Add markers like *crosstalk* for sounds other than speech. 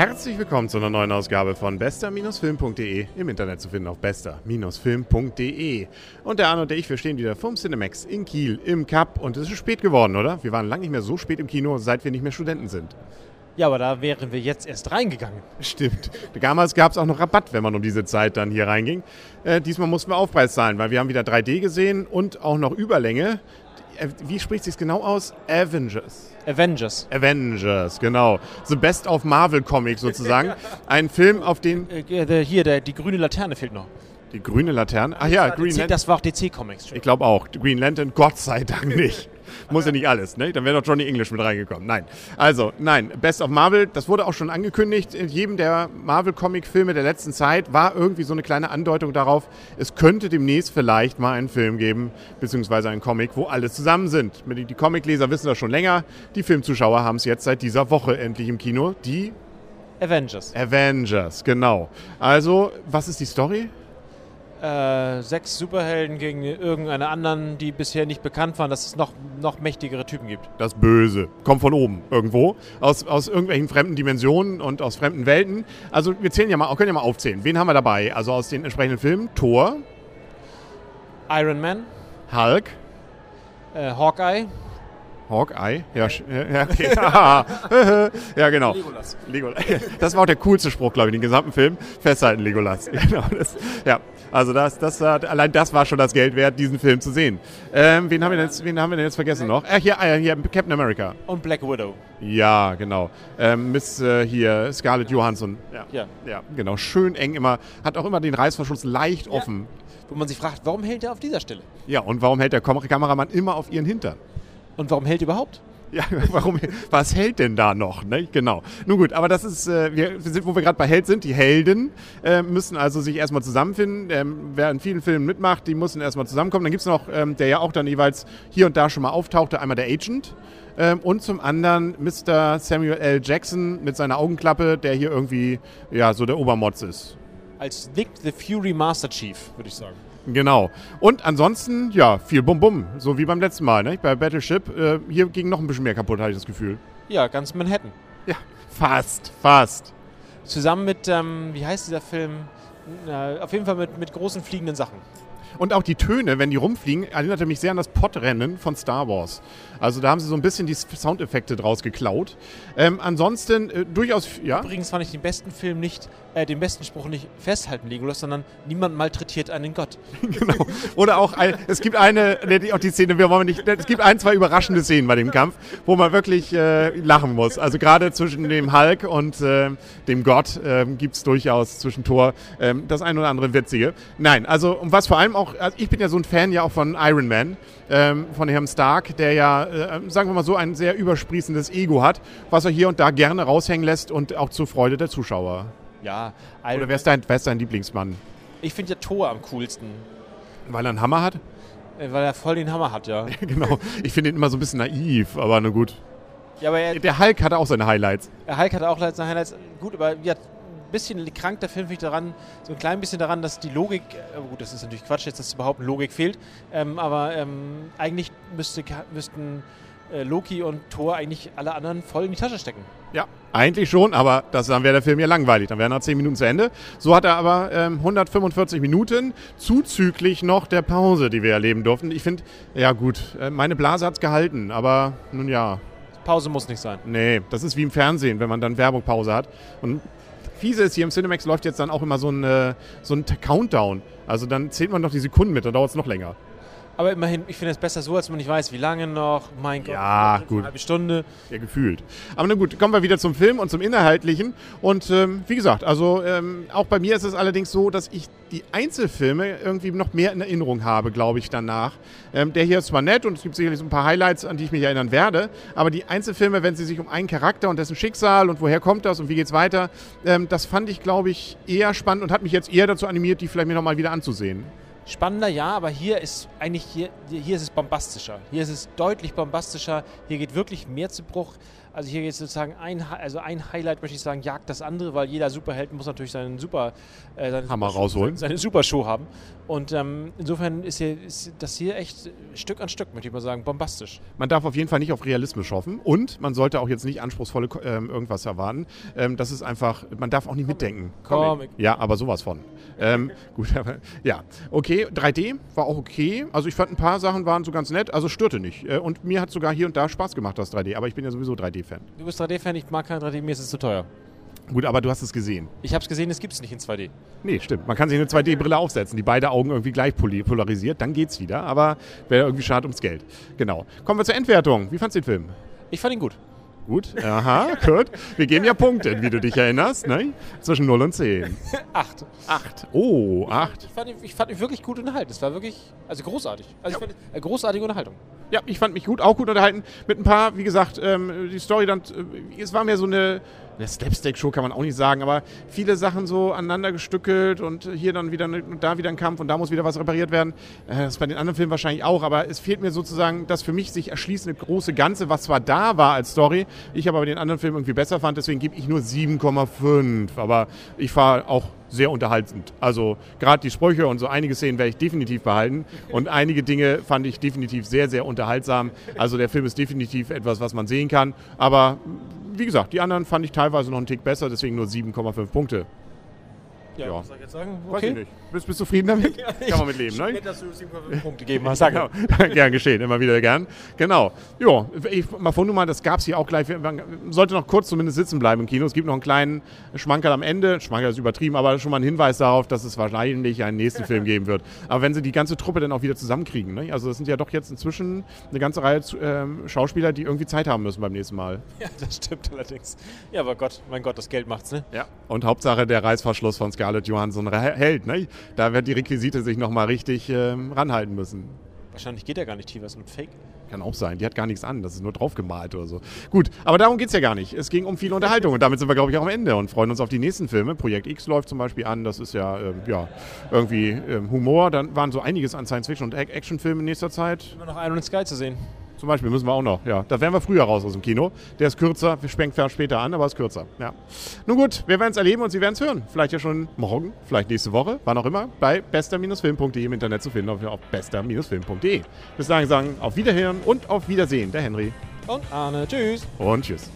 Herzlich willkommen zu einer neuen Ausgabe von bester-film.de, im Internet zu finden auf bester-film.de. Und der Arno und der ich, wir stehen wieder vom Cinemax in Kiel im Cup und es ist spät geworden, oder? Wir waren lange nicht mehr so spät im Kino, seit wir nicht mehr Studenten sind. Ja, aber da wären wir jetzt erst reingegangen. Stimmt. Damals gab es auch noch Rabatt, wenn man um diese Zeit dann hier reinging. Äh, diesmal mussten wir Aufpreis zahlen, weil wir haben wieder 3D gesehen und auch noch Überlänge. Äh, wie spricht sich genau aus? Avengers. Avengers. Avengers, genau. The Best of Marvel Comics sozusagen. *laughs* Ein Film, auf den. Äh, hier, der, die grüne Laterne fehlt noch. Die grüne Laterne? Ach ja, Green Lantern. Das war auch DC Comics. Ich glaube auch. Green Lantern, Gott sei Dank nicht. *laughs* Muss ja nicht alles, ne? Dann wäre doch Johnny English mit reingekommen. Nein. Also, nein, Best of Marvel, das wurde auch schon angekündigt. In jedem der Marvel-Comic-Filme der letzten Zeit war irgendwie so eine kleine Andeutung darauf, es könnte demnächst vielleicht mal einen Film geben, beziehungsweise einen Comic, wo alle zusammen sind. Die Comicleser wissen das schon länger. Die Filmzuschauer haben es jetzt seit dieser Woche endlich im Kino. Die Avengers. Avengers, genau. Also, was ist die Story? Äh, sechs Superhelden gegen irgendeine anderen, die bisher nicht bekannt waren, dass es noch, noch mächtigere Typen gibt. Das Böse. Kommt von oben irgendwo. Aus, aus irgendwelchen fremden Dimensionen und aus fremden Welten. Also wir zählen ja mal, können ja mal aufzählen. Wen haben wir dabei? Also aus den entsprechenden Filmen. Thor. Iron Man. Hulk. Äh, Hawkeye. Hawkeye? Ja, ja, *laughs* okay. *laughs* ja genau. Legolas. Legolas. *laughs* Das war auch der coolste Spruch, glaube ich, in den gesamten Film. Festhalten, Legolas. Genau, das, ja, also das, das, allein das war schon das Geld wert, diesen Film zu sehen. Ähm, wen, haben wir denn jetzt, wen haben wir denn jetzt vergessen noch? Äh, hier, äh, hier, Captain America. Und Black Widow. Ja, genau. Ähm, Miss äh, hier, Scarlett Johansson. Ja. ja. ja. genau. Schön eng immer. Hat auch immer den Reißverschluss leicht ja. offen. Wo man sich fragt, warum hält er auf dieser Stelle? Ja, und warum hält der Kameramann immer auf ihren Hintern? Und warum hält überhaupt? *laughs* Ja, warum, was hält denn da noch? Ne? Genau. Nun gut, aber das ist, äh, wir sind, wo wir gerade bei Held sind. Die Helden äh, müssen also sich erstmal zusammenfinden. Ähm, wer in vielen Filmen mitmacht, die müssen erstmal zusammenkommen. Dann gibt es noch, ähm, der ja auch dann jeweils hier und da schon mal auftauchte, einmal der Agent. Ähm, und zum anderen Mr. Samuel L. Jackson mit seiner Augenklappe, der hier irgendwie ja so der Obermotz ist. Als Nick the Fury Master Chief, würde ich sagen. Genau. Und ansonsten, ja, viel Bum-Bum, so wie beim letzten Mal. Ne? Bei Battleship, äh, hier ging noch ein bisschen mehr kaputt, hatte ich das Gefühl. Ja, ganz Manhattan. Ja, fast, fast. Zusammen mit, ähm, wie heißt dieser Film? Äh, auf jeden Fall mit, mit großen fliegenden Sachen. Und auch die Töne, wenn die rumfliegen, erinnerte mich sehr an das Podrennen von Star Wars. Also da haben sie so ein bisschen die Soundeffekte draus geklaut. Ähm, ansonsten äh, durchaus, ja. Übrigens fand ich den besten Film nicht, äh, den besten Spruch nicht festhalten, Legolas, sondern niemand malträtiert einen Gott. *laughs* genau. Oder auch, ein, es gibt eine, auch die Szene, wir wollen nicht, es gibt ein, zwei überraschende Szenen bei dem Kampf, wo man wirklich äh, lachen muss. Also gerade zwischen dem Hulk und äh, dem Gott ähm, gibt es durchaus zwischen Thor ähm, das ein oder andere Witzige. Nein, also und was vor allem auch, also ich bin ja so ein Fan ja auch von Iron Man, ähm, von Herrn Stark, der ja äh, sagen wir mal so, ein sehr übersprießendes Ego hat, was er hier und da gerne raushängen lässt und auch zur Freude der Zuschauer. Ja. Oder wer ist dein, wer ist dein Lieblingsmann? Ich finde ja Thor am coolsten. Weil er einen Hammer hat? Äh, weil er voll den Hammer hat, ja. *laughs* genau. Ich finde ihn immer so ein bisschen naiv, aber na gut. Ja, aber er, der Hulk hatte auch seine Highlights. Der Hulk hatte auch seine Highlights. Gut, aber ja, ein bisschen krank der Film finde ich daran, so ein klein bisschen daran, dass die Logik, äh, gut, das ist natürlich Quatsch, jetzt dass überhaupt Logik fehlt, ähm, aber ähm, eigentlich müsste, müssten Loki und Thor eigentlich alle anderen voll in die Tasche stecken. Ja, eigentlich schon, aber das, dann wäre der Film ja langweilig. Dann wären er 10 Minuten zu Ende. So hat er aber ähm, 145 Minuten, zuzüglich noch der Pause, die wir erleben durften. Ich finde, ja gut, äh, meine Blase hat es gehalten, aber nun ja. Pause muss nicht sein. Nee, das ist wie im Fernsehen, wenn man dann Werbungpause hat. Und fiese ist, hier im Cinemax läuft jetzt dann auch immer so ein, äh, so ein Countdown. Also dann zählt man noch die Sekunden mit, dann dauert es noch länger. Aber immerhin, ich finde es besser so, als man nicht weiß, wie lange noch. Mein Gott, ja, gut. eine halbe Stunde. Ja, gefühlt. Aber na gut, kommen wir wieder zum Film und zum Inhaltlichen. Und ähm, wie gesagt, also ähm, auch bei mir ist es allerdings so, dass ich die Einzelfilme irgendwie noch mehr in Erinnerung habe, glaube ich, danach. Ähm, der hier ist zwar nett und es gibt sicherlich so ein paar Highlights, an die ich mich erinnern werde, aber die Einzelfilme, wenn sie sich um einen Charakter und dessen Schicksal und woher kommt das und wie geht's weiter, ähm, das fand ich, glaube ich, eher spannend und hat mich jetzt eher dazu animiert, die vielleicht mir nochmal wieder anzusehen. Spannender, ja, aber hier ist eigentlich hier, hier ist es bombastischer. Hier ist es deutlich bombastischer. Hier geht wirklich mehr zu Bruch. Also hier jetzt sozusagen ein, also ein Highlight möchte ich sagen, jagt das andere, weil jeder Superheld muss natürlich seinen Super, äh, seine Hammer Super rausholen. seine Supershow haben. Und ähm, insofern ist, hier, ist das hier echt Stück an Stück, möchte ich mal sagen, bombastisch. Man darf auf jeden Fall nicht auf Realismus hoffen und man sollte auch jetzt nicht anspruchsvolle ähm, irgendwas erwarten. Ähm, das ist einfach, man darf auch nicht mitdenken. Comic. Ja, aber sowas von. Ähm, *laughs* gut, aber ja. Okay, 3D war auch okay. Also ich fand ein paar Sachen waren so ganz nett, also störte nicht. Äh, und mir hat sogar hier und da Spaß gemacht, das 3D. Aber ich bin ja sowieso 3D-Fan. Du bist 3D-Fan, ich mag kein 3D, mir ist es zu teuer. Gut, aber du hast es gesehen. Ich habe es gesehen, es gibt es nicht in 2D. Nee, stimmt. Man kann sich eine 2D-Brille aufsetzen, die beide Augen irgendwie gleich polarisiert, dann geht's wieder. Aber wäre irgendwie schade ums Geld. Genau. Kommen wir zur Endwertung. Wie fandst du den Film? Ich fand ihn gut. Gut, aha, gut. Wir geben ja Punkte, wie du dich erinnerst, ne? Zwischen 0 und 10. *laughs* Acht. 8. Oh, 8. Ich fand, ihn, ich fand ihn wirklich gut unterhalten. Es war wirklich, also großartig. Also ich fand äh, großartige Unterhaltung. Ja, ich fand mich gut, auch gut unterhalten. Mit ein paar, wie gesagt, ähm, die Story dann, äh, es war mehr so eine, eine Slapstick-Show kann man auch nicht sagen, aber viele Sachen so aneinander gestückelt und hier dann wieder da wieder ein Kampf und da muss wieder was repariert werden. Äh, das ist bei den anderen Filmen wahrscheinlich auch, aber es fehlt mir sozusagen das für mich sich erschließende große Ganze, was zwar da war als Story, ich aber den anderen Filmen irgendwie besser fand, deswegen gebe ich nur 7,5. Aber ich war auch sehr unterhaltend. Also gerade die Sprüche und so einige Szenen werde ich definitiv behalten und einige Dinge fand ich definitiv sehr, sehr unterhaltsam. Also der Film ist definitiv etwas, was man sehen kann. Aber wie gesagt, die anderen fand ich teilweise noch einen Tick besser, deswegen nur 7,5 Punkte. Ja. was soll ich jetzt sagen? Weiß ich nicht. Bist, bist du zufrieden damit? Kann man mit leben, ne? Nett, dass du 7,5 Punkte gegeben hast. Danke. Genau. *laughs* gern geschehen, immer wieder gern. Genau. Ja, ich mal von mal, das gab es hier auch gleich. Man sollte noch kurz zumindest sitzen bleiben im Kino. Es gibt noch einen kleinen Schmankerl am Ende. Schmankerl ist übertrieben, aber schon mal ein Hinweis darauf, dass es wahrscheinlich einen nächsten Film *laughs* geben wird. Aber wenn sie die ganze Truppe dann auch wieder zusammenkriegen, ne? also das sind ja doch jetzt inzwischen eine ganze Reihe ähm, Schauspieler, die irgendwie Zeit haben müssen beim nächsten Mal. Ja, das stimmt allerdings. Ja, aber Gott, mein Gott, das Geld macht's, ne? Ja. Und Hauptsache der Reißverschluss von Scarlett Johansson hält. Ne? Da wird die Requisite sich nochmal richtig ähm, ranhalten müssen. Wahrscheinlich geht er gar nicht tiefer, ist nur ein Fake. Kann auch sein. Die hat gar nichts an. Das ist nur draufgemalt oder so. Gut, aber darum geht es ja gar nicht. Es ging um viel Unterhaltung und damit sind wir, glaube ich, auch am Ende und freuen uns auf die nächsten Filme. Projekt X läuft zum Beispiel an. Das ist ja, ähm, ja irgendwie ähm, Humor. Dann waren so einiges an Science-Fiction und Ac- Actionfilmen in nächster Zeit. Immer noch Iron Sky zu sehen. Zum Beispiel müssen wir auch noch. Ja, da wären wir früher raus aus dem Kino. Der ist kürzer. Wir zwar später an, aber ist kürzer. Ja. Nun gut, wir werden es erleben und Sie werden es hören. Vielleicht ja schon morgen, vielleicht nächste Woche, wann auch immer, bei bester-film.de im Internet zu finden, auf auf bester-film.de. Bis dahin sagen auf Wiederhören und auf Wiedersehen. Der Henry Und Arne, tschüss. und tschüss.